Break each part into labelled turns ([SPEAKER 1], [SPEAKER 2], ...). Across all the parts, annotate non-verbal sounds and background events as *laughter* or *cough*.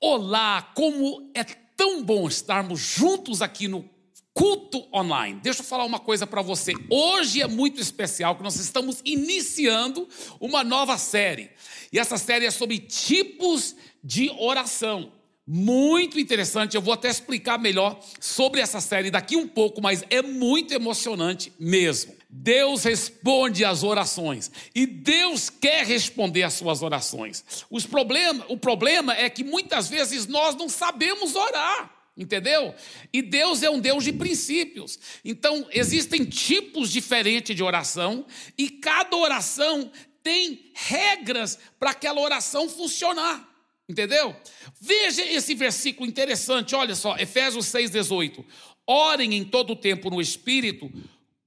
[SPEAKER 1] Olá, como é tão bom estarmos juntos aqui no culto online. Deixa eu falar uma coisa para você. Hoje é muito especial que nós estamos iniciando uma nova série. E essa série é sobre tipos de oração. Muito interessante, eu vou até explicar melhor sobre essa série daqui um pouco, mas é muito emocionante mesmo. Deus responde às orações e Deus quer responder às suas orações. Os problema, o problema é que muitas vezes nós não sabemos orar. Entendeu? E Deus é um Deus de princípios. Então, existem tipos diferentes de oração e cada oração tem regras para aquela oração funcionar. Entendeu? Veja esse versículo interessante, olha só, Efésios 6,18. Orem em todo tempo no Espírito,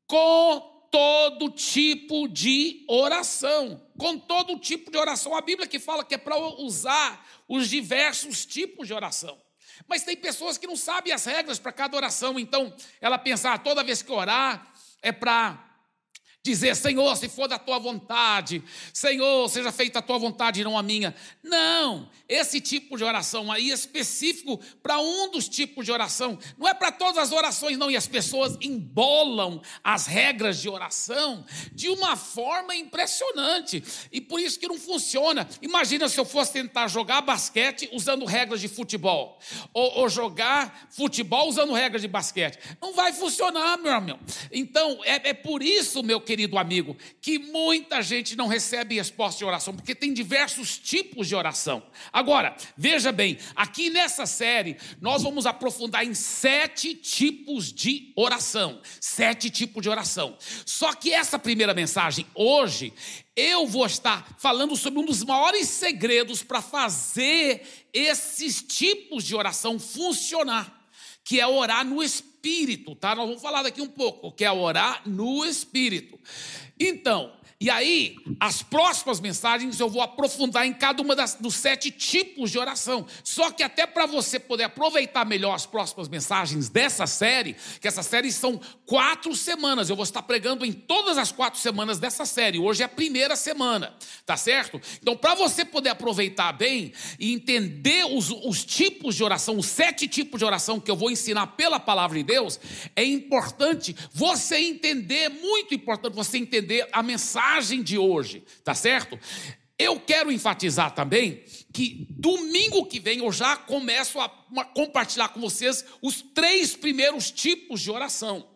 [SPEAKER 1] com todo tipo de oração. Com todo tipo de oração. A Bíblia que fala que é para usar os diversos tipos de oração. Mas tem pessoas que não sabem as regras para cada oração, então ela pensa, ah, toda vez que orar é para dizer, Senhor, se for da tua vontade, Senhor, seja feita a tua vontade e não a minha. Não, esse tipo de oração aí é específico para um dos tipos de oração, não é para todas as orações, não. E as pessoas embolam as regras de oração de uma forma impressionante, e por isso que não funciona. Imagina se eu fosse tentar jogar basquete usando regras de futebol, ou, ou jogar futebol usando regras de basquete. Não vai funcionar, meu amigo. Então, é, é por isso, meu querido querido amigo, que muita gente não recebe resposta de oração, porque tem diversos tipos de oração. Agora, veja bem, aqui nessa série, nós vamos aprofundar em sete tipos de oração. Sete tipos de oração. Só que essa primeira mensagem, hoje, eu vou estar falando sobre um dos maiores segredos para fazer esses tipos de oração funcionar que é orar no Espírito, tá? Nós vamos falar daqui um pouco, que é orar no Espírito. Então, e aí, as próximas mensagens eu vou aprofundar em cada uma das, dos sete tipos de oração. Só que até para você poder aproveitar melhor as próximas mensagens dessa série, que essa série são quatro semanas, eu vou estar pregando em todas as quatro semanas dessa série. Hoje é a primeira semana, tá certo? Então, para você poder aproveitar bem e entender os, os tipos de oração, os sete tipos de oração que eu vou ensinar pela palavra de Deus, é importante você entender, muito importante você entender a mensagem mensagem de hoje, tá certo? Eu quero enfatizar também que domingo que vem eu já começo a compartilhar com vocês os três primeiros tipos de oração.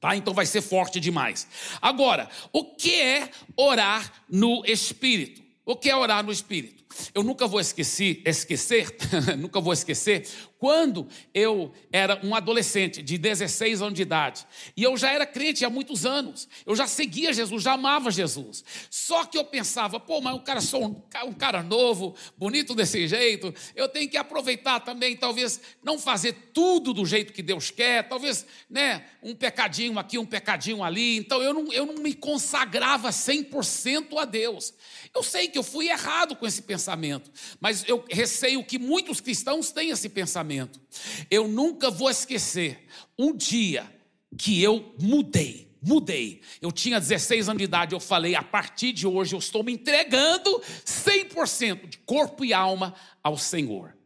[SPEAKER 1] Tá? Então vai ser forte demais. Agora, o que é orar no espírito? O que é orar no espírito? Eu nunca vou esquecer, esquecer, *laughs* nunca vou esquecer quando eu era um adolescente de 16 anos de idade, e eu já era crente há muitos anos, eu já seguia Jesus, já amava Jesus. Só que eu pensava, pô, mas o cara sou um, um cara novo, bonito desse jeito, eu tenho que aproveitar também, talvez não fazer tudo do jeito que Deus quer, talvez, né, um pecadinho aqui, um pecadinho ali. Então eu não, eu não me consagrava 100% a Deus. Eu sei que eu fui errado com esse pensamento, mas eu receio que muitos cristãos têm esse pensamento pensamento. Eu nunca vou esquecer um dia que eu mudei. Mudei. Eu tinha 16 anos de idade, eu falei, a partir de hoje eu estou me entregando 100% de corpo e alma ao Senhor.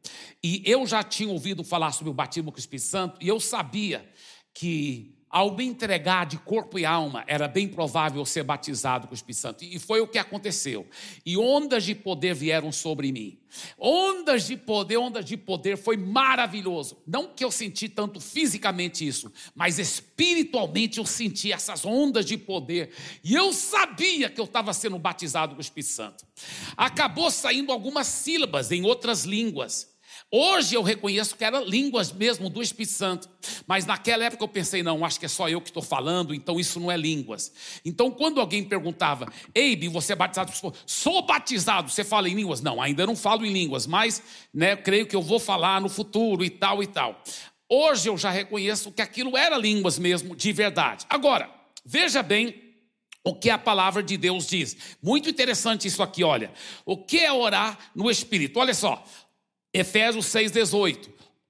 [SPEAKER 1] E eu já tinha ouvido falar sobre o batismo com o Espírito Santo, e eu sabia que ao me entregar de corpo e alma, era bem provável ser batizado com o Espírito Santo. E foi o que aconteceu. E ondas de poder vieram sobre mim. Ondas de poder, ondas de poder, foi maravilhoso. Não que eu senti tanto fisicamente isso, mas espiritualmente eu senti essas ondas de poder. E eu sabia que eu estava sendo batizado com o Espírito Santo. Acabou saindo algumas sílabas em outras línguas. Hoje eu reconheço que eram línguas mesmo do Espírito Santo, mas naquela época eu pensei, não, acho que é só eu que estou falando, então isso não é línguas. Então quando alguém perguntava, Eibe, você é batizado? Sou batizado, você fala em línguas? Não, ainda não falo em línguas, mas né, creio que eu vou falar no futuro e tal e tal. Hoje eu já reconheço que aquilo era línguas mesmo, de verdade. Agora, veja bem o que a palavra de Deus diz. Muito interessante isso aqui, olha. O que é orar no Espírito? Olha só, Efésios 6,18.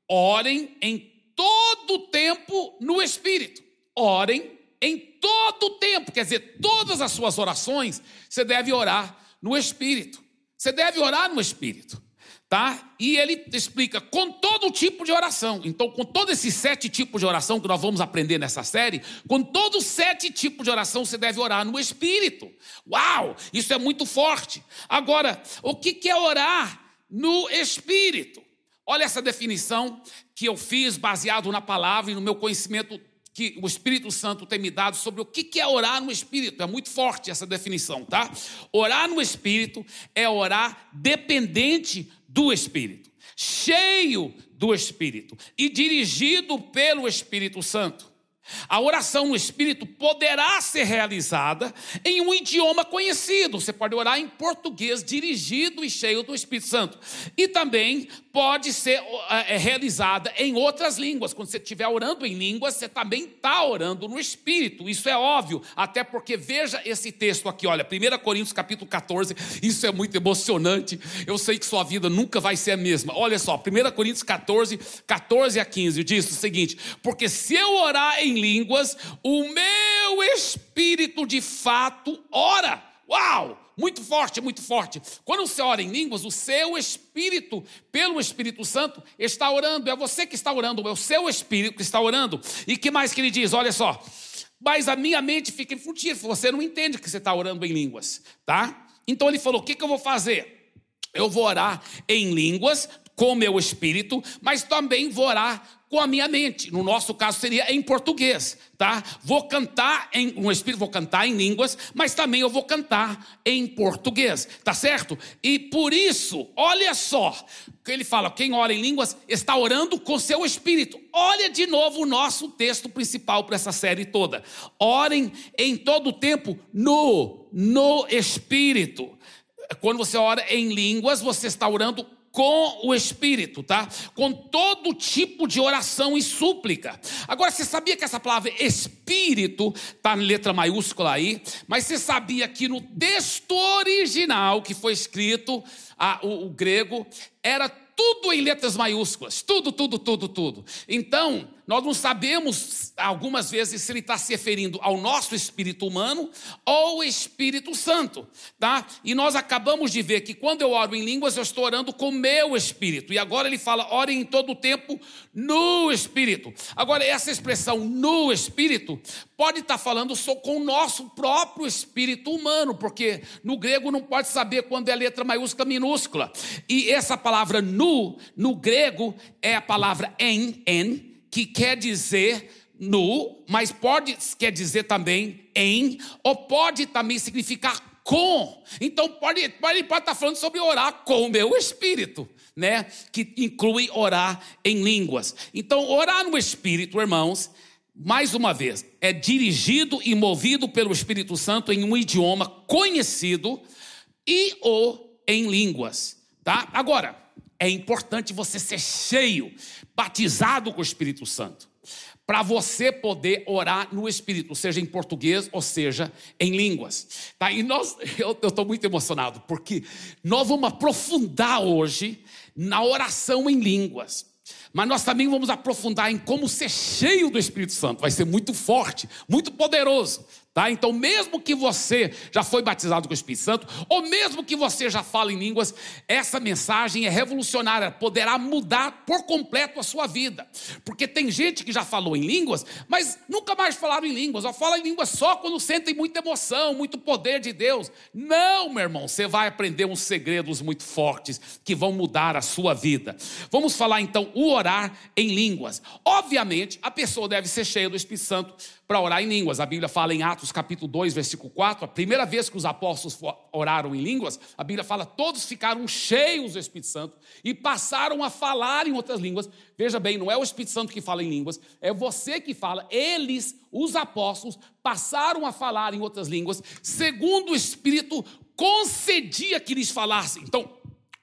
[SPEAKER 1] Orem em todo tempo no Espírito. Orem em todo tempo. Quer dizer, todas as suas orações, você deve orar no Espírito. Você deve orar no Espírito. tá? E ele explica com todo tipo de oração. Então, com todos esses sete tipos de oração que nós vamos aprender nessa série, com todos os sete tipos de oração você deve orar no Espírito. Uau! Isso é muito forte. Agora, o que é orar no Espírito? Olha essa definição que eu fiz baseado na palavra e no meu conhecimento que o Espírito Santo tem me dado sobre o que é orar no Espírito. É muito forte essa definição, tá? Orar no Espírito é orar dependente do Espírito, cheio do Espírito e dirigido pelo Espírito Santo. A oração no Espírito poderá ser realizada em um idioma conhecido. Você pode orar em português, dirigido e cheio do Espírito Santo. E também pode ser é, realizada em outras línguas. Quando você estiver orando em línguas, você também está orando no Espírito. Isso é óbvio, até porque veja esse texto aqui, olha, 1 Coríntios capítulo 14, isso é muito emocionante. Eu sei que sua vida nunca vai ser a mesma. Olha só, 1 Coríntios 14, 14 a 15, diz o seguinte: porque se eu orar em línguas, o meu espírito de fato ora. Uau! Muito forte, muito forte. Quando você ora em línguas, o seu espírito, pelo Espírito Santo, está orando. É você que está orando, é o seu espírito que está orando. E que mais que ele diz? Olha só. Mas a minha mente fica infundida. Você não entende que você está orando em línguas, tá? Então ele falou: o que, que eu vou fazer? Eu vou orar em línguas com meu espírito, mas também vou orar com a minha mente. No nosso caso seria em português, tá? Vou cantar em um espírito, vou cantar em línguas, mas também eu vou cantar em português, tá certo? E por isso, olha só, que ele fala, quem ora em línguas está orando com seu espírito. Olha de novo o nosso texto principal para essa série toda. Orem em todo o tempo no no espírito. Quando você ora em línguas, você está orando com o Espírito, tá? Com todo tipo de oração e súplica. Agora, você sabia que essa palavra Espírito está em letra maiúscula aí? Mas você sabia que no texto original que foi escrito, a, o, o grego, era tudo em letras maiúsculas, tudo, tudo, tudo, tudo. Então, nós não sabemos algumas vezes se ele está se referindo ao nosso espírito humano ou o Espírito Santo, tá? E nós acabamos de ver que quando eu oro em línguas, eu estou orando com meu espírito. E agora ele fala, ore em todo o tempo no espírito. Agora, essa expressão no espírito pode estar falando só com o nosso próprio espírito humano, porque no grego não pode saber quando é letra maiúscula, minúscula. E essa palavra nu, no grego, é a palavra en, en que quer dizer nu, mas pode quer dizer também em, ou pode também significar com. Então pode, pode, pode estar falando sobre orar com o meu espírito, né? Que inclui orar em línguas. Então, orar no espírito, irmãos, mais uma vez, é dirigido e movido pelo Espírito Santo em um idioma conhecido e ou em línguas, tá? Agora, é importante você ser cheio, batizado com o Espírito Santo, para você poder orar no Espírito, seja em português ou seja em línguas. Tá? E nós, *laughs* eu estou muito emocionado, porque nós vamos aprofundar hoje na oração em línguas. Mas nós também vamos aprofundar em como ser cheio do Espírito Santo. Vai ser muito forte, muito poderoso. Tá? Então, mesmo que você já foi batizado com o Espírito Santo, ou mesmo que você já fala em línguas, essa mensagem é revolucionária, poderá mudar por completo a sua vida. Porque tem gente que já falou em línguas, mas nunca mais falaram em línguas, ou fala em línguas só quando sentem muita emoção, muito poder de Deus. Não, meu irmão, você vai aprender uns segredos muito fortes que vão mudar a sua vida. Vamos falar então o orar em línguas. Obviamente, a pessoa deve ser cheia do Espírito Santo para orar em línguas. A Bíblia fala em Atos capítulo 2, versículo 4, a primeira vez que os apóstolos oraram em línguas, a Bíblia fala todos ficaram cheios do Espírito Santo e passaram a falar em outras línguas. Veja bem, não é o Espírito Santo que fala em línguas, é você que fala. Eles, os apóstolos, passaram a falar em outras línguas, segundo o Espírito concedia que lhes falassem. Então,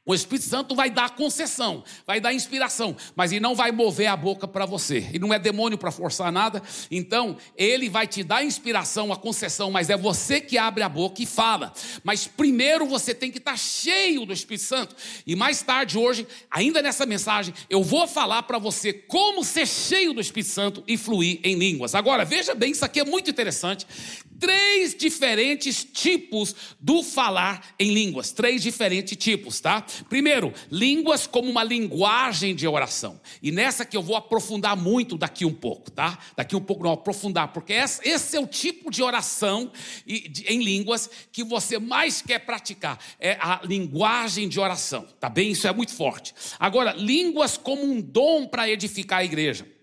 [SPEAKER 1] o Espírito Santo vai dar concessão, vai dar inspiração, mas ele não vai mover a boca para você. Ele não é demônio para forçar nada. Então, ele vai te dar inspiração, a concessão, mas é você que abre a boca e fala. Mas primeiro você tem que estar tá cheio do Espírito Santo. E mais tarde hoje, ainda nessa mensagem, eu vou falar para você como ser cheio do Espírito Santo e fluir em línguas. Agora, veja bem, isso aqui é muito interessante três diferentes tipos do falar em línguas, três diferentes tipos, tá? Primeiro, línguas como uma linguagem de oração. E nessa que eu vou aprofundar muito daqui um pouco, tá? Daqui um pouco não aprofundar, porque esse é o tipo de oração em línguas que você mais quer praticar. É a linguagem de oração, tá bem? Isso é muito forte. Agora, línguas como um dom para edificar a igreja.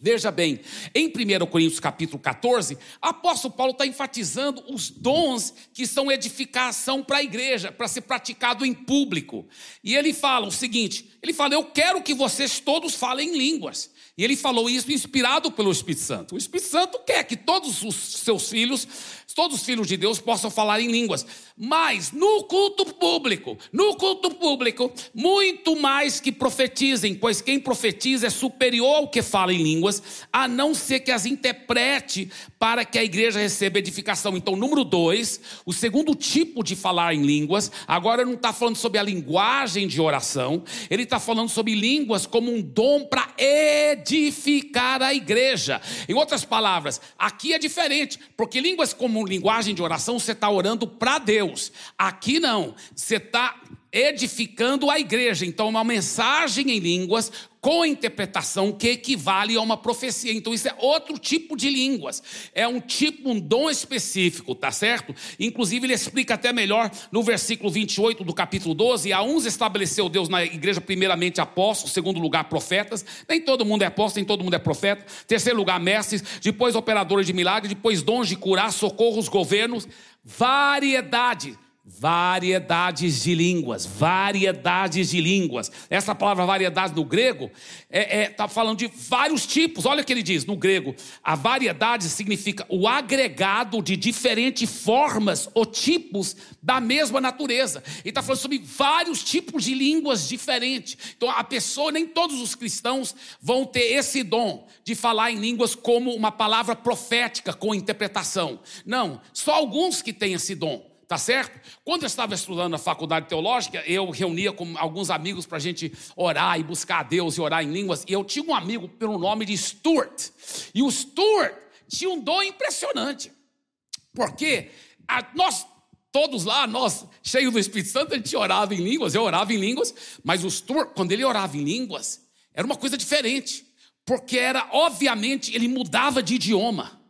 [SPEAKER 1] Veja bem, em 1 Coríntios capítulo 14, apóstolo Paulo está enfatizando os dons que são edificação para a igreja, para ser praticado em público. E ele fala o seguinte: ele fala, eu quero que vocês todos falem línguas. E ele falou isso inspirado pelo Espírito Santo. O Espírito Santo quer que todos os seus filhos, todos os filhos de Deus possam falar em línguas. Mas no culto público, no culto público, muito mais que profetizem, pois quem profetiza é superior ao que fala em línguas, a não ser que as interprete para que a igreja receba edificação. Então, número dois, o segundo tipo de falar em línguas, agora não está falando sobre a linguagem de oração, ele está falando sobre línguas como um dom para edificar a igreja. Em outras palavras, aqui é diferente, porque línguas como linguagem de oração, você está orando para Deus. Aqui não, você está edificando a igreja. Então, uma mensagem em línguas com interpretação que equivale a uma profecia. Então, isso é outro tipo de línguas. É um tipo, um dom específico, tá certo? Inclusive, ele explica até melhor no versículo 28 do capítulo 12: a uns estabeleceu Deus na igreja, primeiramente apóstolos, segundo lugar, profetas. Nem todo mundo é apóstolo, nem todo mundo é profeta. Terceiro lugar, mestres, depois operadores de milagres, depois dons de curar, socorros, governos, variedade Variedades de línguas, variedades de línguas. Essa palavra variedade no grego está é, é, tá falando de vários tipos. Olha o que ele diz no grego: a variedade significa o agregado de diferentes formas ou tipos da mesma natureza. Ele está falando sobre vários tipos de línguas diferentes. Então, a pessoa, nem todos os cristãos vão ter esse dom de falar em línguas como uma palavra profética com interpretação. Não, só alguns que têm esse dom. Tá certo? Quando eu estava estudando na faculdade teológica, eu reunia com alguns amigos para a gente orar e buscar a Deus e orar em línguas. E eu tinha um amigo pelo nome de Stuart. E o Stuart tinha um dom impressionante. Porque a, nós, todos lá, nós, cheios do Espírito Santo, a gente orava em línguas, eu orava em línguas, mas o Stuart, quando ele orava em línguas, era uma coisa diferente. Porque era, obviamente, ele mudava de idioma.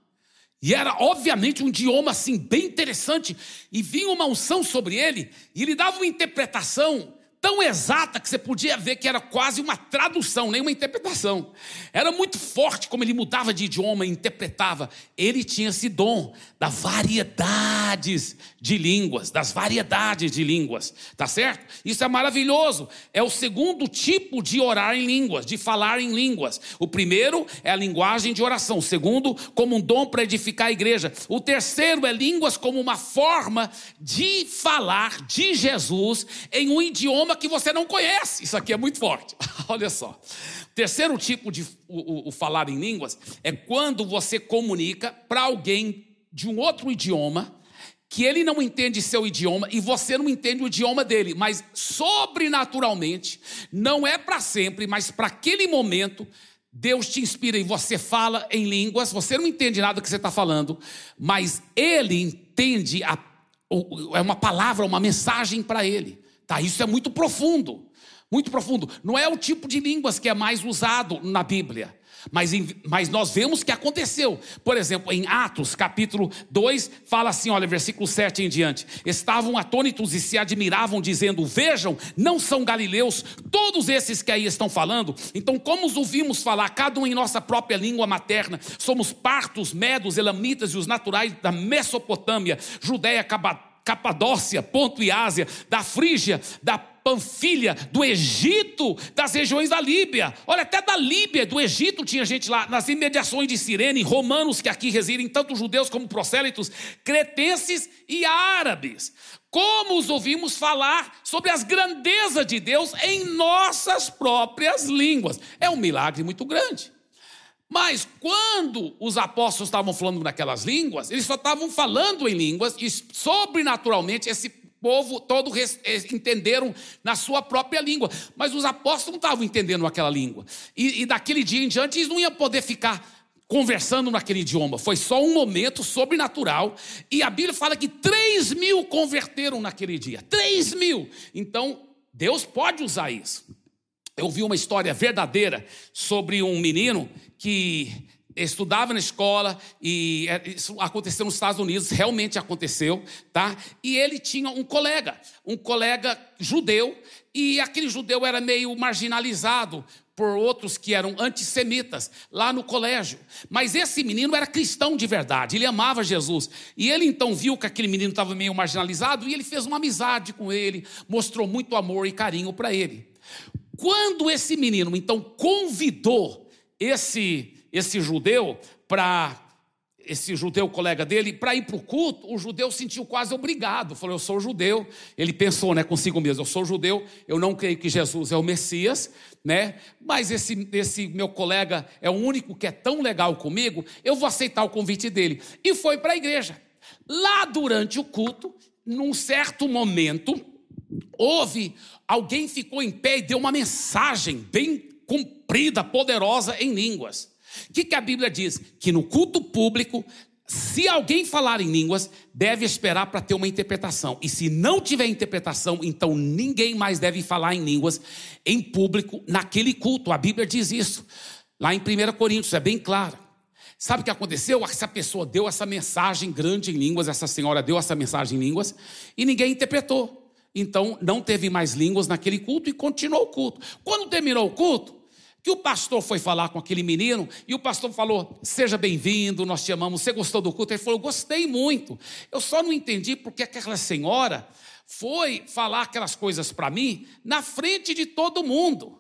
[SPEAKER 1] E era, obviamente, um idioma assim, bem interessante. E vinha uma unção sobre ele, e ele dava uma interpretação tão exata que você podia ver que era quase uma tradução, nem uma interpretação. Era muito forte como ele mudava de idioma e interpretava. Ele tinha esse dom das variedades de línguas, das variedades de línguas, tá certo? Isso é maravilhoso. É o segundo tipo de orar em línguas, de falar em línguas. O primeiro é a linguagem de oração, o segundo como um dom para edificar a igreja. O terceiro é línguas como uma forma de falar de Jesus em um idioma que você não conhece. Isso aqui é muito forte. *laughs* Olha só. Terceiro tipo de o, o, o falar em línguas é quando você comunica para alguém de um outro idioma que ele não entende seu idioma e você não entende o idioma dele, mas sobrenaturalmente, não é para sempre, mas para aquele momento, Deus te inspira e você fala em línguas, você não entende nada que você está falando, mas ele entende, a, é uma palavra, uma mensagem para ele. Tá, isso é muito profundo. Muito profundo. Não é o tipo de línguas que é mais usado na Bíblia. Mas, mas nós vemos que aconteceu. Por exemplo, em Atos, capítulo 2, fala assim: olha, versículo 7 em diante. Estavam atônitos e se admiravam, dizendo: Vejam, não são galileus todos esses que aí estão falando. Então, como os ouvimos falar, cada um em nossa própria língua materna, somos partos, medos, elamitas e os naturais da Mesopotâmia, Judéia, Cabaté Capadócia, Ponto e Ásia, da Frígia, da Panfilha, do Egito, das regiões da Líbia. Olha, até da Líbia, do Egito tinha gente lá, nas imediações de Sirene, romanos que aqui residem, tanto judeus como prosélitos, cretenses e árabes. Como os ouvimos falar sobre as grandezas de Deus em nossas próprias línguas. É um milagre muito grande. Mas quando os apóstolos estavam falando naquelas línguas, eles só estavam falando em línguas e sobrenaturalmente esse povo todo entenderam na sua própria língua. Mas os apóstolos não estavam entendendo aquela língua. E, e daquele dia em diante eles não iam poder ficar conversando naquele idioma. Foi só um momento sobrenatural. E a Bíblia fala que 3 mil converteram naquele dia. 3 mil. Então, Deus pode usar isso. Eu vi uma história verdadeira sobre um menino que estudava na escola e é, isso aconteceu nos Estados Unidos, realmente aconteceu, tá? E ele tinha um colega, um colega judeu, e aquele judeu era meio marginalizado por outros que eram antissemitas lá no colégio. Mas esse menino era cristão de verdade, ele amava Jesus. E ele então viu que aquele menino estava meio marginalizado e ele fez uma amizade com ele, mostrou muito amor e carinho para ele. Quando esse menino então convidou esse esse judeu para esse judeu colega dele, para ir para o culto, o judeu sentiu quase obrigado. Falou: Eu sou judeu. Ele pensou né, consigo mesmo: Eu sou judeu, eu não creio que Jesus é o Messias, né? mas esse, esse meu colega é o único que é tão legal comigo, eu vou aceitar o convite dele. E foi para a igreja. Lá durante o culto, num certo momento, houve alguém ficou em pé e deu uma mensagem bem comprida, poderosa em línguas. O que, que a Bíblia diz? Que no culto público, se alguém falar em línguas, deve esperar para ter uma interpretação. E se não tiver interpretação, então ninguém mais deve falar em línguas em público naquele culto. A Bíblia diz isso. Lá em 1 Coríntios, é bem claro. Sabe o que aconteceu? Essa pessoa deu essa mensagem grande em línguas, essa senhora deu essa mensagem em línguas, e ninguém interpretou. Então não teve mais línguas naquele culto e continuou o culto. Quando terminou o culto, que o pastor foi falar com aquele menino e o pastor falou: Seja bem-vindo, nós te amamos. Você gostou do culto? Ele falou: Gostei muito. Eu só não entendi porque aquela senhora foi falar aquelas coisas para mim na frente de todo mundo.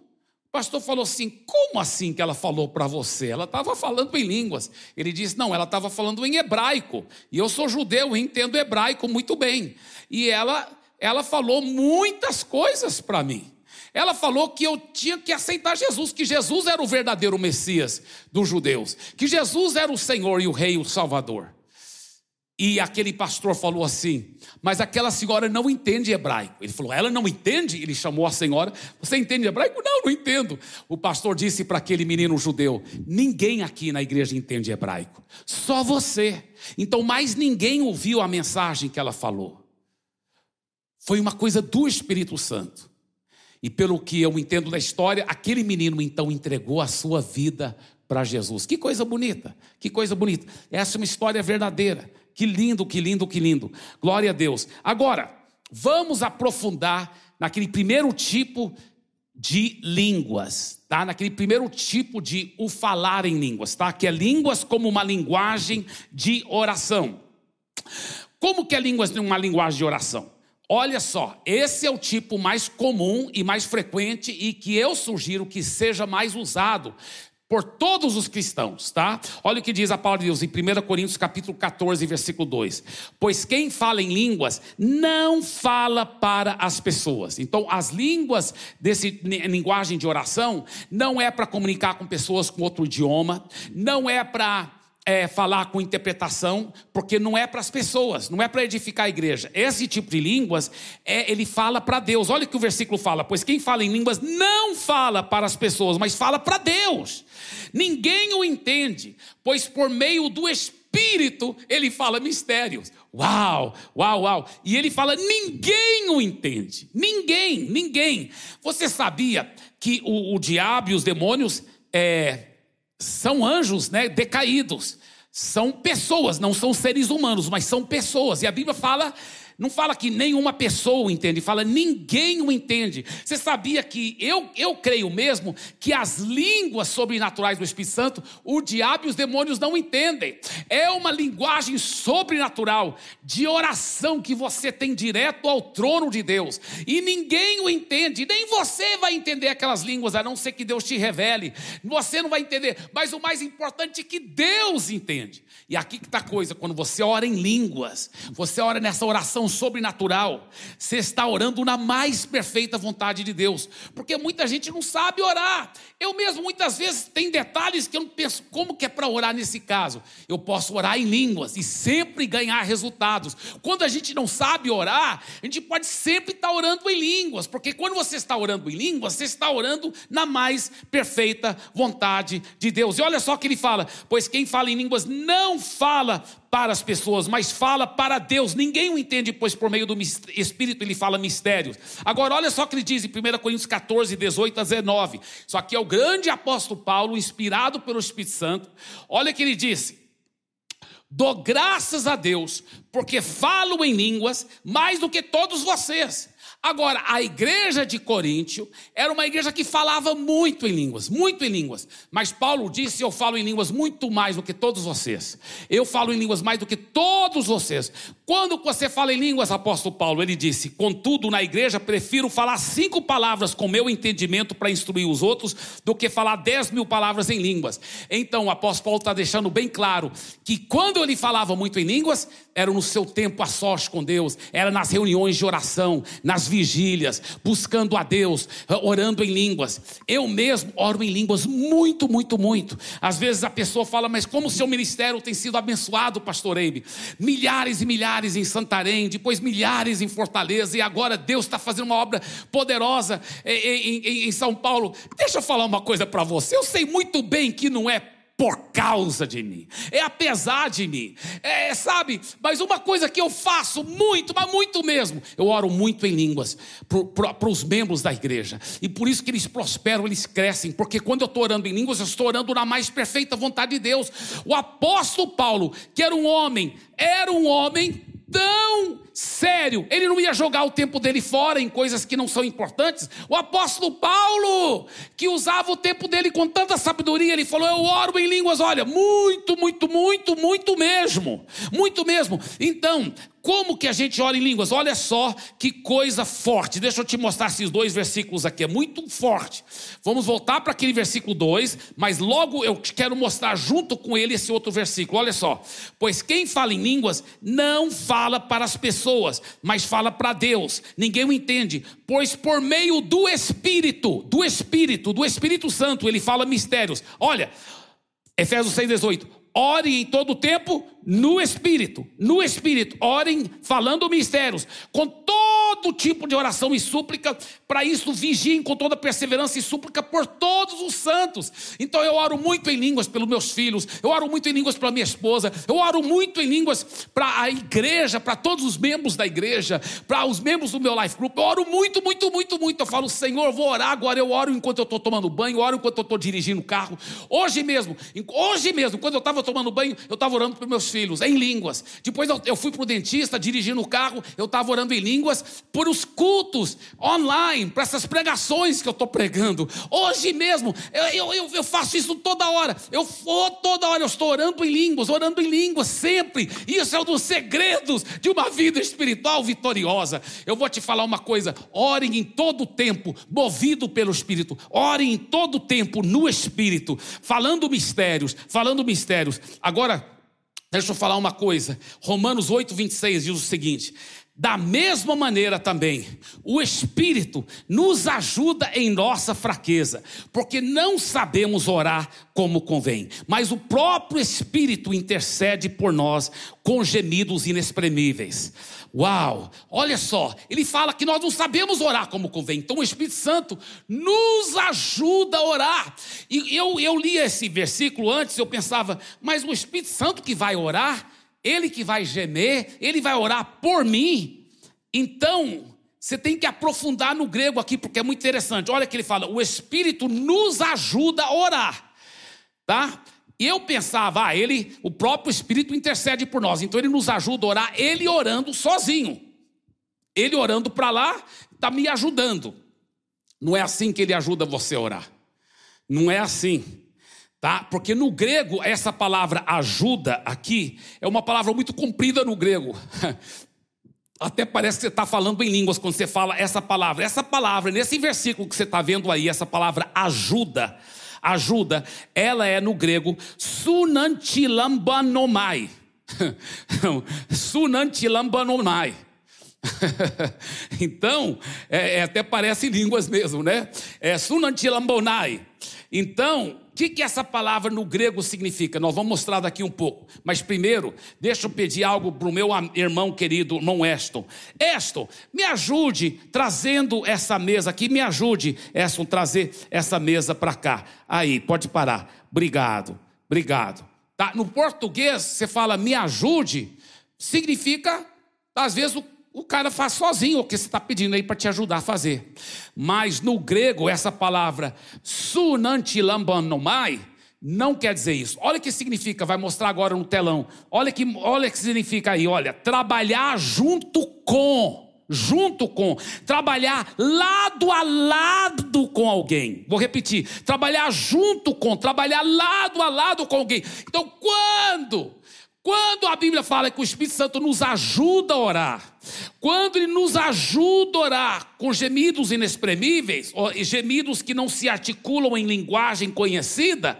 [SPEAKER 1] O pastor falou assim: Como assim que ela falou para você? Ela estava falando em línguas. Ele disse: Não, ela estava falando em hebraico. E eu sou judeu entendo hebraico muito bem. E ela, ela falou muitas coisas para mim. Ela falou que eu tinha que aceitar Jesus, que Jesus era o verdadeiro Messias dos judeus, que Jesus era o Senhor e o Rei, o Salvador. E aquele pastor falou assim: Mas aquela senhora não entende hebraico. Ele falou: Ela não entende? Ele chamou a senhora: Você entende hebraico? Não, não entendo. O pastor disse para aquele menino judeu: Ninguém aqui na igreja entende hebraico, só você. Então, mais ninguém ouviu a mensagem que ela falou. Foi uma coisa do Espírito Santo. E pelo que eu entendo da história, aquele menino então entregou a sua vida para Jesus. Que coisa bonita, que coisa bonita. Essa é uma história verdadeira. Que lindo, que lindo, que lindo. Glória a Deus. Agora, vamos aprofundar naquele primeiro tipo de línguas, tá? Naquele primeiro tipo de o falar em línguas, tá? Que é línguas como uma linguagem de oração. Como que é línguas uma linguagem de oração? Olha só, esse é o tipo mais comum e mais frequente e que eu sugiro que seja mais usado por todos os cristãos, tá? Olha o que diz a palavra de Deus em 1 Coríntios capítulo 14, versículo 2. Pois quem fala em línguas não fala para as pessoas. Então, as línguas desse linguagem de oração não é para comunicar com pessoas com outro idioma, não é para é, falar com interpretação, porque não é para as pessoas, não é para edificar a igreja. Esse tipo de línguas, é, ele fala para Deus. Olha o que o versículo fala: pois quem fala em línguas não fala para as pessoas, mas fala para Deus. Ninguém o entende, pois por meio do Espírito ele fala mistérios. Uau, uau, uau. E ele fala: ninguém o entende. Ninguém, ninguém. Você sabia que o, o diabo e os demônios é, são anjos né, decaídos. São pessoas, não são seres humanos, mas são pessoas. E a Bíblia fala não fala que nenhuma pessoa entende, fala ninguém o entende. Você sabia que eu, eu creio mesmo que as línguas sobrenaturais do Espírito Santo, o diabo e os demônios não entendem. É uma linguagem sobrenatural de oração que você tem direto ao trono de Deus. E ninguém o entende, nem você vai entender aquelas línguas, a não ser que Deus te revele. Você não vai entender, mas o mais importante é que Deus entende. E aqui que está a coisa, quando você ora em línguas, você ora nessa oração sobrenatural, você está orando na mais perfeita vontade de Deus, porque muita gente não sabe orar. Eu mesmo muitas vezes tem detalhes que eu não penso como que é para orar nesse caso. Eu posso orar em línguas e sempre ganhar resultados. Quando a gente não sabe orar, a gente pode sempre estar orando em línguas, porque quando você está orando em línguas, você está orando na mais perfeita vontade de Deus. E olha só o que ele fala: pois quem fala em línguas não fala para as pessoas, mas fala para Deus. Ninguém o entende, pois por meio do Espírito ele fala mistérios. Agora, olha só o que ele diz em 1 Coríntios 14, 18 a 19. Isso aqui é o grande apóstolo Paulo, inspirado pelo Espírito Santo. Olha o que ele disse. Dou graças a Deus, porque falo em línguas mais do que todos vocês. Agora, a igreja de Coríntio era uma igreja que falava muito em línguas, muito em línguas. Mas Paulo disse: Eu falo em línguas muito mais do que todos vocês. Eu falo em línguas mais do que todos vocês. Quando você fala em línguas, apóstolo Paulo, ele disse: Contudo, na igreja prefiro falar cinco palavras com meu entendimento para instruir os outros do que falar dez mil palavras em línguas. Então, o apóstolo Paulo está deixando bem claro que quando ele falava muito em línguas, era no seu tempo a sorte com Deus, era nas reuniões de oração, nas vigílias, buscando a Deus, orando em línguas. Eu mesmo oro em línguas muito, muito, muito. Às vezes a pessoa fala, mas como o seu ministério tem sido abençoado, pastor Eibe? Milhares e milhares em Santarém, depois milhares em Fortaleza, e agora Deus está fazendo uma obra poderosa em, em, em São Paulo. Deixa eu falar uma coisa para você. Eu sei muito bem que não é por causa de mim, é apesar de mim, é, sabe? Mas uma coisa que eu faço muito, mas muito mesmo, eu oro muito em línguas para os membros da igreja, e por isso que eles prosperam, eles crescem, porque quando eu estou orando em línguas, eu estou orando na mais perfeita vontade de Deus. O apóstolo Paulo, que era um homem, era um homem tão sério, ele não ia jogar o tempo dele fora em coisas que não são importantes. O apóstolo Paulo, que usava o tempo dele com tanta sabedoria, ele falou: Eu oro em línguas, olha, muito, muito, muito, muito mesmo, muito mesmo. Então, como que a gente ora em línguas? Olha só que coisa forte. Deixa eu te mostrar esses dois versículos aqui, é muito forte. Vamos voltar para aquele versículo 2, mas logo eu quero mostrar junto com ele esse outro versículo. Olha só. Pois quem fala em línguas não fala para as pessoas, mas fala para Deus. Ninguém o entende, pois por meio do Espírito, do Espírito, do Espírito Santo, ele fala mistérios. Olha, Efésios 6,18. Ore em todo tempo no Espírito, no Espírito, orem falando mistérios, com todo tipo de oração e súplica, para isso vigiem com toda perseverança e súplica por todos os santos. Então eu oro muito em línguas pelos meus filhos, eu oro muito em línguas pela minha esposa, eu oro muito em línguas para a igreja, para todos os membros da igreja, para os membros do meu life group. Eu oro muito, muito, muito, muito. Eu falo, Senhor, vou orar agora. Eu oro enquanto eu estou tomando banho, eu oro enquanto eu estou dirigindo o carro. Hoje mesmo, hoje mesmo, quando eu estava tomando banho, eu estava orando para meus filhos filhos, em línguas. Depois eu, eu fui para o dentista, dirigindo o carro, eu estava orando em línguas por os cultos online, para essas pregações que eu estou pregando. Hoje mesmo, eu, eu, eu, faço isso toda hora. Eu vou toda hora, eu estou orando em línguas, orando em línguas sempre. Isso é um dos segredos de uma vida espiritual vitoriosa. Eu vou te falar uma coisa: orem em todo tempo, movido pelo Espírito. Orem em todo tempo no Espírito, falando mistérios, falando mistérios. Agora, Deixa eu falar uma coisa. Romanos 8, 26 diz o seguinte: da mesma maneira também, o Espírito nos ajuda em nossa fraqueza, porque não sabemos orar como convém, mas o próprio Espírito intercede por nós com gemidos inexprimíveis. Uau! Olha só, ele fala que nós não sabemos orar como convém, então o Espírito Santo nos ajuda a orar. E eu, eu li esse versículo antes, eu pensava, mas o Espírito Santo que vai orar, ele que vai gemer, ele vai orar por mim. Então, você tem que aprofundar no grego aqui, porque é muito interessante. Olha que ele fala: o Espírito nos ajuda a orar, tá? E eu pensava, ah, ele, o próprio Espírito intercede por nós, então ele nos ajuda a orar, ele orando sozinho. Ele orando para lá, está me ajudando. Não é assim que ele ajuda você a orar. Não é assim. Tá? Porque no grego, essa palavra ajuda aqui é uma palavra muito comprida no grego. *laughs* Até parece que você está falando em línguas quando você fala essa palavra. Essa palavra, nesse versículo que você está vendo aí, essa palavra ajuda ajuda, ela é no grego sunantilambanomai. *laughs* sunantilambanomai. *laughs* então, é, é, até parece línguas mesmo, né? É sunantilambonai. Então, que, que essa palavra no grego significa? Nós vamos mostrar daqui um pouco. Mas primeiro, deixa eu pedir algo para o meu irmão querido, irmão Eston. Eston, me ajude trazendo essa mesa aqui, me ajude, Eston, trazer essa mesa para cá. Aí, pode parar. Obrigado, obrigado. Tá? No português, você fala me ajude, significa, às vezes, o, o cara faz sozinho o que você está pedindo aí para te ajudar a fazer. Mas no grego, essa palavra sunantilambanomai não quer dizer isso. Olha o que significa, vai mostrar agora no telão. Olha que, olha que significa aí, olha, trabalhar junto com junto com, trabalhar lado a lado com alguém. Vou repetir: trabalhar junto com, trabalhar lado a lado com alguém. Então, quando quando a Bíblia fala que o Espírito Santo nos ajuda a orar, quando ele nos ajuda a orar com gemidos inexprimíveis, gemidos que não se articulam em linguagem conhecida,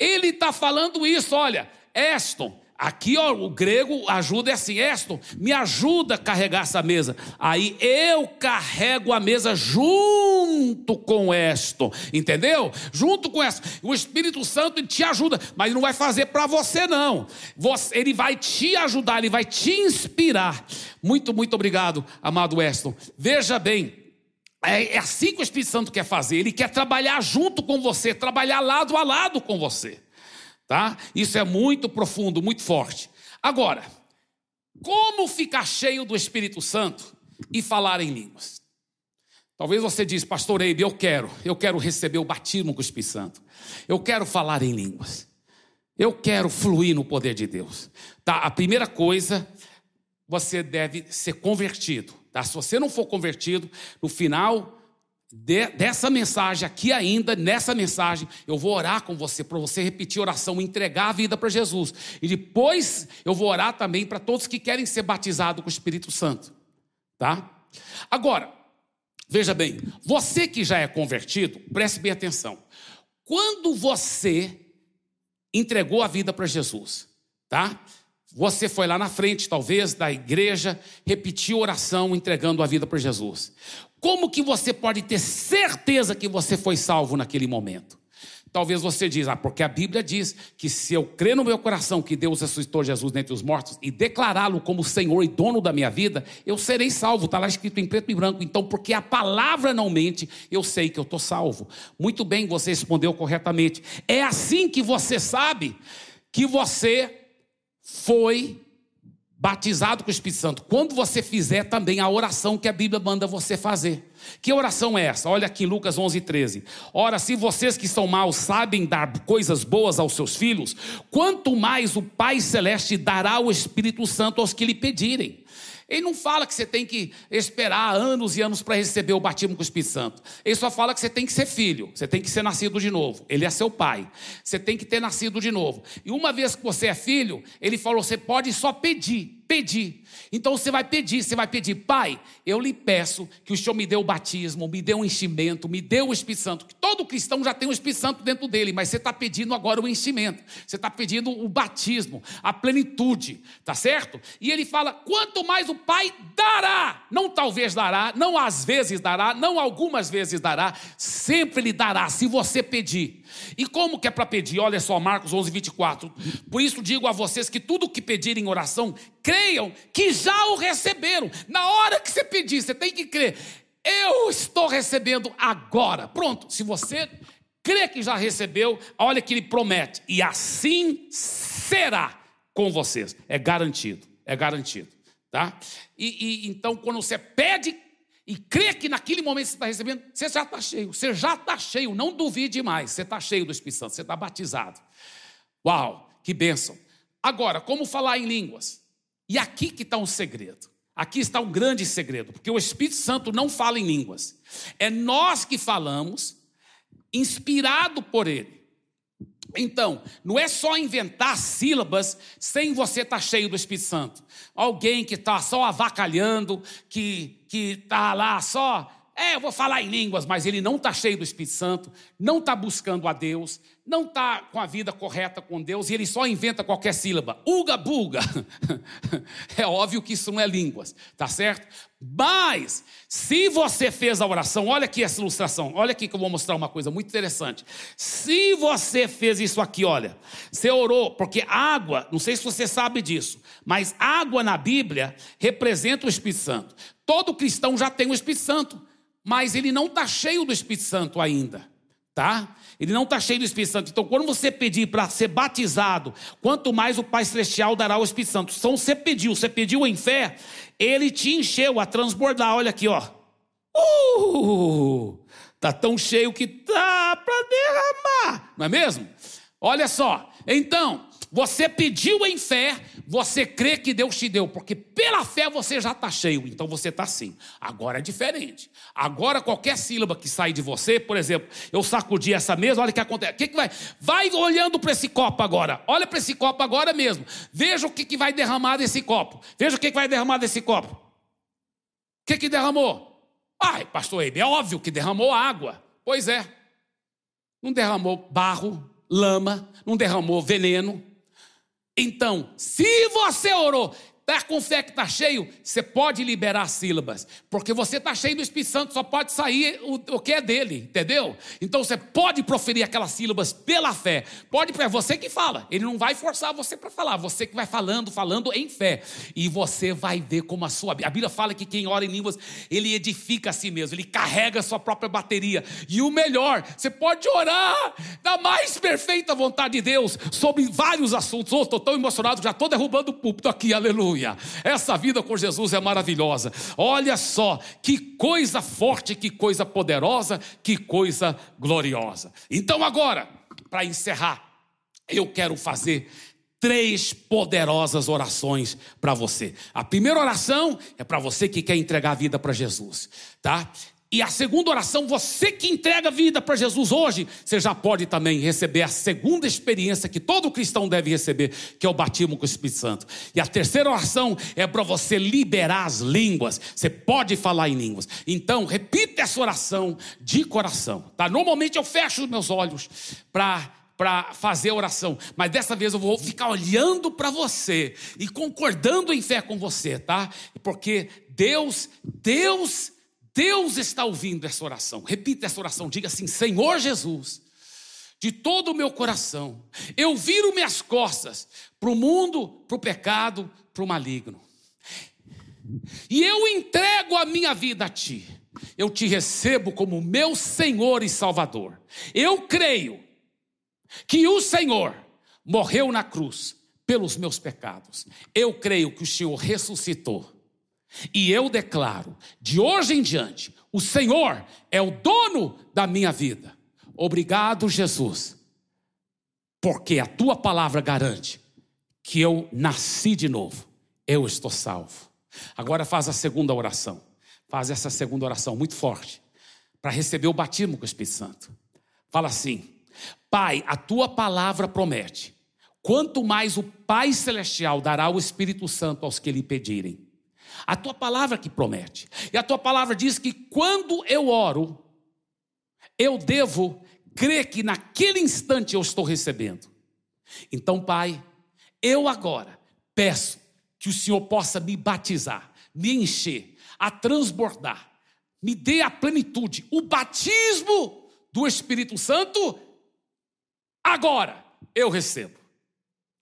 [SPEAKER 1] ele está falando isso, olha, Eston, Aqui, ó, o grego ajuda é assim, Eston, me ajuda a carregar essa mesa. Aí eu carrego a mesa junto com Eston, entendeu? Junto com Eston. O Espírito Santo te ajuda, mas não vai fazer para você não. Você, ele vai te ajudar, ele vai te inspirar. Muito, muito obrigado, amado Eston. Veja bem, é, é assim que o Espírito Santo quer fazer. Ele quer trabalhar junto com você, trabalhar lado a lado com você tá? Isso é muito profundo, muito forte. Agora, como ficar cheio do Espírito Santo e falar em línguas? Talvez você diz, pastor Eibe, eu quero, eu quero receber o batismo com o Espírito Santo. Eu quero falar em línguas. Eu quero fluir no poder de Deus. Tá? A primeira coisa, você deve ser convertido. Tá? Se você não for convertido, no final de, dessa mensagem aqui ainda, nessa mensagem, eu vou orar com você, para você repetir a oração, entregar a vida para Jesus. E depois eu vou orar também para todos que querem ser batizados com o Espírito Santo. Tá? Agora, veja bem, você que já é convertido, preste bem atenção. Quando você entregou a vida para Jesus, tá? Você foi lá na frente, talvez, da igreja, repetiu oração entregando a vida para Jesus. Como que você pode ter certeza que você foi salvo naquele momento? Talvez você diz, ah, porque a Bíblia diz que se eu crer no meu coração que Deus ressuscitou Jesus dentre os mortos e declará-lo como Senhor e dono da minha vida, eu serei salvo. Está lá escrito em preto e branco. Então, porque a palavra não mente, eu sei que eu estou salvo. Muito bem, você respondeu corretamente. É assim que você sabe que você foi batizado com o Espírito Santo, quando você fizer também a oração que a Bíblia manda você fazer. Que oração é essa? Olha aqui Lucas 11, 13. Ora, se vocês que são maus sabem dar coisas boas aos seus filhos, quanto mais o Pai Celeste dará o Espírito Santo aos que lhe pedirem. Ele não fala que você tem que esperar anos e anos para receber o batismo com o Espírito Santo. Ele só fala que você tem que ser filho, você tem que ser nascido de novo. Ele é seu pai. Você tem que ter nascido de novo. E uma vez que você é filho, ele falou: você pode só pedir, pedir. Então você vai pedir, você vai pedir, Pai, eu lhe peço que o Senhor me dê o batismo, me dê um enchimento, me dê o Espírito Santo. Todo cristão já tem o Espírito Santo dentro dele, mas você está pedindo agora o enchimento, você está pedindo o batismo, a plenitude, tá certo? E ele fala: quanto mais o Pai dará, não talvez dará, não às vezes dará, não algumas vezes dará, sempre lhe dará, se você pedir. E como que é para pedir? Olha só, Marcos 11, 24. Por isso digo a vocês que tudo que pedirem em oração, creiam que já o receberam. Na hora que você pedir, você tem que crer. Eu estou recebendo agora. Pronto. Se você crê que já recebeu, olha que ele promete. E assim será com vocês. É garantido. É garantido. Tá? E, e então, quando você pede e crê que naquele momento você está recebendo, você já está cheio. Você já está cheio. Não duvide mais. Você está cheio do Espírito Santo. Você está batizado. Uau, que bênção. Agora, como falar em línguas? E aqui que está um segredo. Aqui está um grande segredo, porque o Espírito Santo não fala em línguas. É nós que falamos, inspirado por Ele. Então, não é só inventar sílabas sem você estar tá cheio do Espírito Santo. Alguém que está só avacalhando, que está lá só é, eu vou falar em línguas, mas ele não está cheio do Espírito Santo, não está buscando a Deus, não está com a vida correta com Deus e ele só inventa qualquer sílaba. Uga buga. *laughs* É óbvio que isso não é línguas, tá certo? Mas, se você fez a oração, olha aqui essa ilustração, olha aqui que eu vou mostrar uma coisa muito interessante. Se você fez isso aqui, olha, você orou, porque água, não sei se você sabe disso, mas água na Bíblia representa o Espírito Santo. Todo cristão já tem o Espírito Santo mas ele não está cheio do Espírito Santo ainda. tá? Ele não está cheio do Espírito Santo. Então, quando você pedir para ser batizado, quanto mais o Pai Celestial dará o Espírito Santo. Então, você pediu, você pediu em fé, ele te encheu a transbordar. Olha aqui, ó. Uh! Tá tão cheio que tá para derramar, não é mesmo? Olha só. Então, você pediu em fé, você crê que Deus te deu, porque pela fé você já está cheio, então você está assim. Agora é diferente. Agora qualquer sílaba que sai de você, por exemplo, eu sacudi essa mesa, olha o que acontece. O que, que vai? Vai olhando para esse copo agora. Olha para esse copo agora mesmo. Veja o que, que vai derramar desse copo. Veja o que, que vai derramar desse copo. O que, que derramou? Ai, pastor Eibe, é óbvio que derramou água. Pois é. Não derramou barro, lama, não derramou veneno, então, se você orou, está com fé que está cheio, você pode liberar sílabas, porque você está cheio do Espírito Santo, só pode sair o, o que é dele, entendeu? Então você pode proferir aquelas sílabas pela fé, pode, é você que fala, ele não vai forçar você para falar, você que vai falando, falando em fé, e você vai ver como a sua, a Bíblia fala que quem ora em línguas, ele edifica a si mesmo, ele carrega a sua própria bateria, e o melhor, você pode orar da mais perfeita vontade de Deus, sobre vários assuntos, oh, estou tão emocionado, já estou derrubando o púlpito aqui, aleluia, Aleluia. Essa vida com Jesus é maravilhosa. Olha só, que coisa forte, que coisa poderosa, que coisa gloriosa. Então, agora, para encerrar, eu quero fazer três poderosas orações para você. A primeira oração é para você que quer entregar a vida para Jesus, tá? E a segunda oração, você que entrega a vida para Jesus hoje, você já pode também receber a segunda experiência que todo cristão deve receber, que é o batismo com o Espírito Santo. E a terceira oração é para você liberar as línguas. Você pode falar em línguas. Então, repita essa oração de coração, tá? Normalmente eu fecho os meus olhos para para fazer a oração, mas dessa vez eu vou ficar olhando para você e concordando em fé com você, tá? Porque Deus, Deus Deus está ouvindo essa oração. Repita essa oração, diga assim: Senhor Jesus, de todo o meu coração, eu viro minhas costas para o mundo, para o pecado, para o maligno. E eu entrego a minha vida a Ti. Eu te recebo como meu Senhor e Salvador. Eu creio que o Senhor morreu na cruz pelos meus pecados. Eu creio que o Senhor ressuscitou e eu declaro, de hoje em diante, o Senhor é o dono da minha vida. Obrigado, Jesus, porque a tua palavra garante que eu nasci de novo, eu estou salvo. Agora faz a segunda oração. Faz essa segunda oração muito forte para receber o batismo com o Espírito Santo. Fala assim: Pai, a tua palavra promete. Quanto mais o Pai celestial dará o Espírito Santo aos que lhe pedirem. A tua palavra que promete. E a tua palavra diz que quando eu oro, eu devo crer que naquele instante eu estou recebendo. Então, Pai, eu agora peço que o Senhor possa me batizar, me encher, a transbordar, me dê a plenitude, o batismo do Espírito Santo. Agora eu recebo.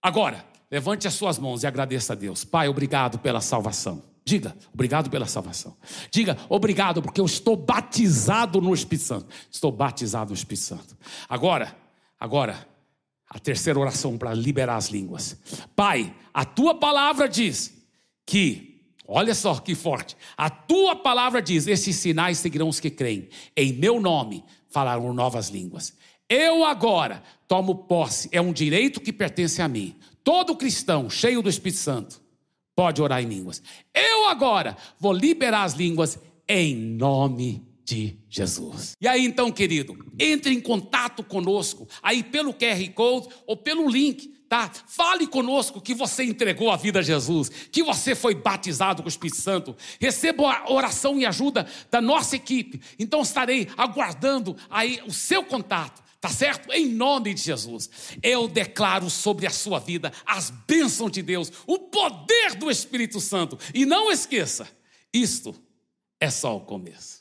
[SPEAKER 1] Agora, levante as suas mãos e agradeça a Deus. Pai, obrigado pela salvação. Diga, obrigado pela salvação. Diga, obrigado, porque eu estou batizado no Espírito Santo. Estou batizado no Espírito Santo. Agora, agora, a terceira oração para liberar as línguas. Pai, a tua palavra diz que, olha só que forte, a tua palavra diz: esses sinais seguirão os que creem. Em meu nome falarão novas línguas. Eu agora tomo posse, é um direito que pertence a mim. Todo cristão cheio do Espírito Santo pode orar em línguas. Eu agora vou liberar as línguas em nome de Jesus. E aí então, querido, entre em contato conosco, aí pelo QR Code ou pelo link, tá? Fale conosco que você entregou a vida a Jesus, que você foi batizado com o Espírito Santo. Receba a oração e ajuda da nossa equipe. Então estarei aguardando aí o seu contato. Tá certo? Em nome de Jesus, eu declaro sobre a sua vida as bênçãos de Deus, o poder do Espírito Santo. E não esqueça, isto é só o começo.